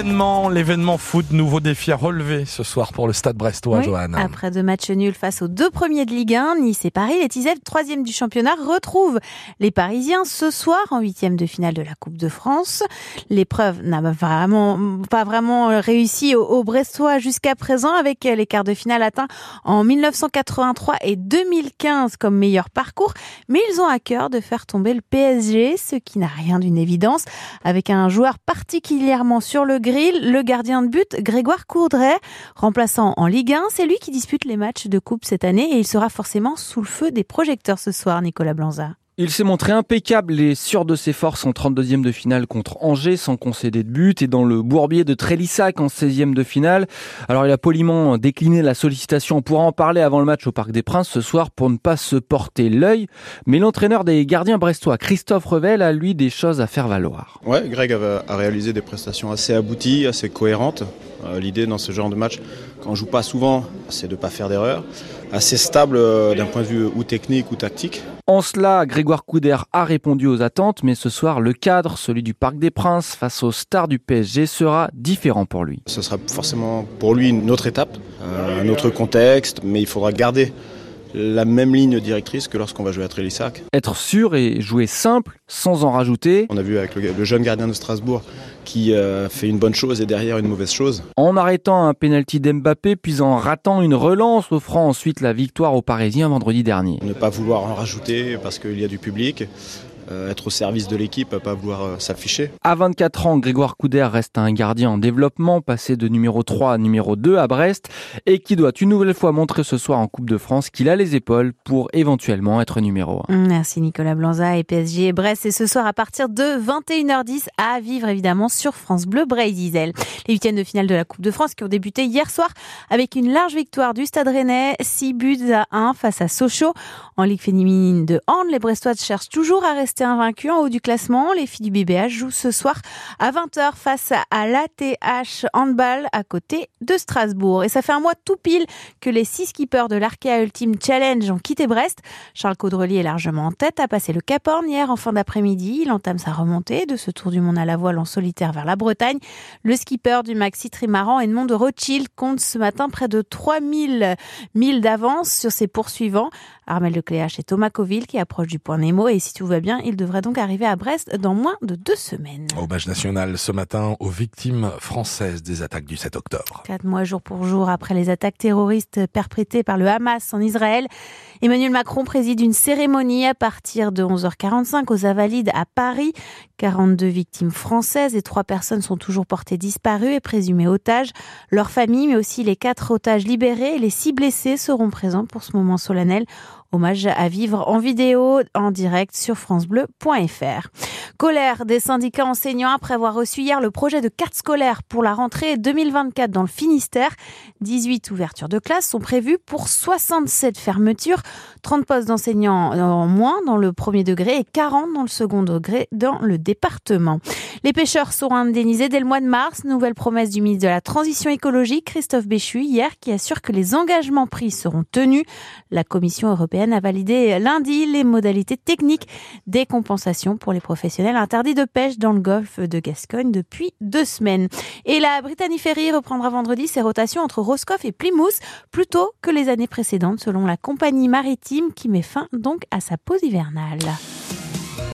l'événement, l'événement foot, nouveau défi à relever ce soir pour le Stade Brestois, Johan. Après deux matchs nuls face aux deux premiers de Ligue 1, Nice et Paris, les Tisel, troisième du championnat, retrouvent les Parisiens ce soir en huitième de finale de la Coupe de France. L'épreuve n'a vraiment pas vraiment réussi aux, Brestois jusqu'à présent avec les quarts de finale atteints en 1983 et 2015 comme meilleur parcours, mais ils ont à cœur de faire tomber le PSG, ce qui n'a rien d'une évidence, avec un joueur particulièrement sur le grill, le gardien de but Grégoire Courdret, remplaçant en Ligue 1. C'est lui qui dispute les matchs de coupe cette année et il sera forcément sous le feu des projecteurs ce soir, Nicolas Blanza. Il s'est montré impeccable et sûr de ses forces en 32e de finale contre Angers sans concéder de but et dans le bourbier de Trélissac en 16e de finale. Alors il a poliment décliné la sollicitation. On pourra en parler avant le match au Parc des Princes ce soir pour ne pas se porter l'œil. Mais l'entraîneur des gardiens brestois, Christophe Revel, a lui des choses à faire valoir. Ouais, Greg a réalisé des prestations assez abouties, assez cohérentes. Euh, l'idée dans ce genre de match, quand on joue pas souvent, c'est de ne pas faire d'erreur. Assez stable euh, d'un point de vue ou technique ou tactique. En cela, Grégoire Couder a répondu aux attentes, mais ce soir, le cadre, celui du Parc des Princes, face aux stars du PSG, sera différent pour lui. Ce sera forcément pour lui une autre étape, un autre contexte, mais il faudra garder la même ligne directrice que lorsqu'on va jouer à Trélissac. Être sûr et jouer simple, sans en rajouter. On a vu avec le, jeune gardien de Strasbourg qui euh, fait une bonne chose et derrière une mauvaise chose. En arrêtant un pénalty d'Mbappé, puis en ratant une relance, offrant ensuite la victoire aux Parisiens vendredi dernier. Ne pas vouloir en rajouter parce qu'il y a du public, être au service de l'équipe, pas vouloir euh, s'afficher. À 24 ans, Grégoire Couder reste un gardien en développement, passé de numéro 3 à numéro 2 à Brest, et qui doit une nouvelle fois montrer ce soir en Coupe de France qu'il a les épaules pour éventuellement être numéro 1. Merci Nicolas Blanza et PSG Brest. Et ce soir à partir de 21h10 à vivre évidemment sur France Bleu Bray Diesel. Les huitièmes de finale de la Coupe de France qui ont débuté hier soir avec une large victoire du Stade Rennais, 6 buts à 1 face à Sochaux. En Ligue féminine de hand, les Brestois cherchent toujours à rester invaincu en haut du classement. Les filles du BBH jouent ce soir à 20h face à l'ATH Handball à côté de Strasbourg. Et ça fait un mois tout pile que les six skippers de l'Arkea Ultimate Challenge ont quitté Brest. Charles Caudrelier est largement en tête, a passé le Cap Horn hier en fin d'après-midi. Il entame sa remontée de ce tour du monde à la voile en solitaire vers la Bretagne. Le skipper du Maxi Trimaran Edmond de Rothschild compte ce matin près de 3000 milles d'avance sur ses poursuivants. Armel Lecléache et Thomas Coville qui approchent du point Nemo et si tout va bien, il devrait donc arriver à Brest dans moins de deux semaines. Hommage national ce matin aux victimes françaises des attaques du 7 octobre. Quatre mois jour pour jour après les attaques terroristes perpétrées par le Hamas en Israël, Emmanuel Macron préside une cérémonie à partir de 11h45 aux Invalides à Paris. 42 victimes françaises et trois personnes sont toujours portées disparues et présumées otages. Leurs familles, mais aussi les quatre otages libérés et les six blessés seront présents pour ce moment solennel. Hommage à vivre en vidéo en direct sur francebleu.fr. Colère des syndicats enseignants après avoir reçu hier le projet de carte scolaire pour la rentrée 2024 dans le Finistère. 18 ouvertures de classe sont prévues pour 67 fermetures, 30 postes d'enseignants en moins dans le premier degré et 40 dans le second degré dans le département. Les pêcheurs seront indemnisés dès le mois de mars. Nouvelle promesse du ministre de la Transition écologique, Christophe Béchu, hier, qui assure que les engagements pris seront tenus. La Commission européenne a validé lundi les modalités techniques des compensations pour les professionnels interdits de pêche dans le golfe de Gascogne depuis deux semaines. Et la Brittany Ferry reprendra vendredi ses rotations entre Roscoff et Plymouth, plus tôt que les années précédentes, selon la compagnie maritime qui met fin donc à sa pause hivernale.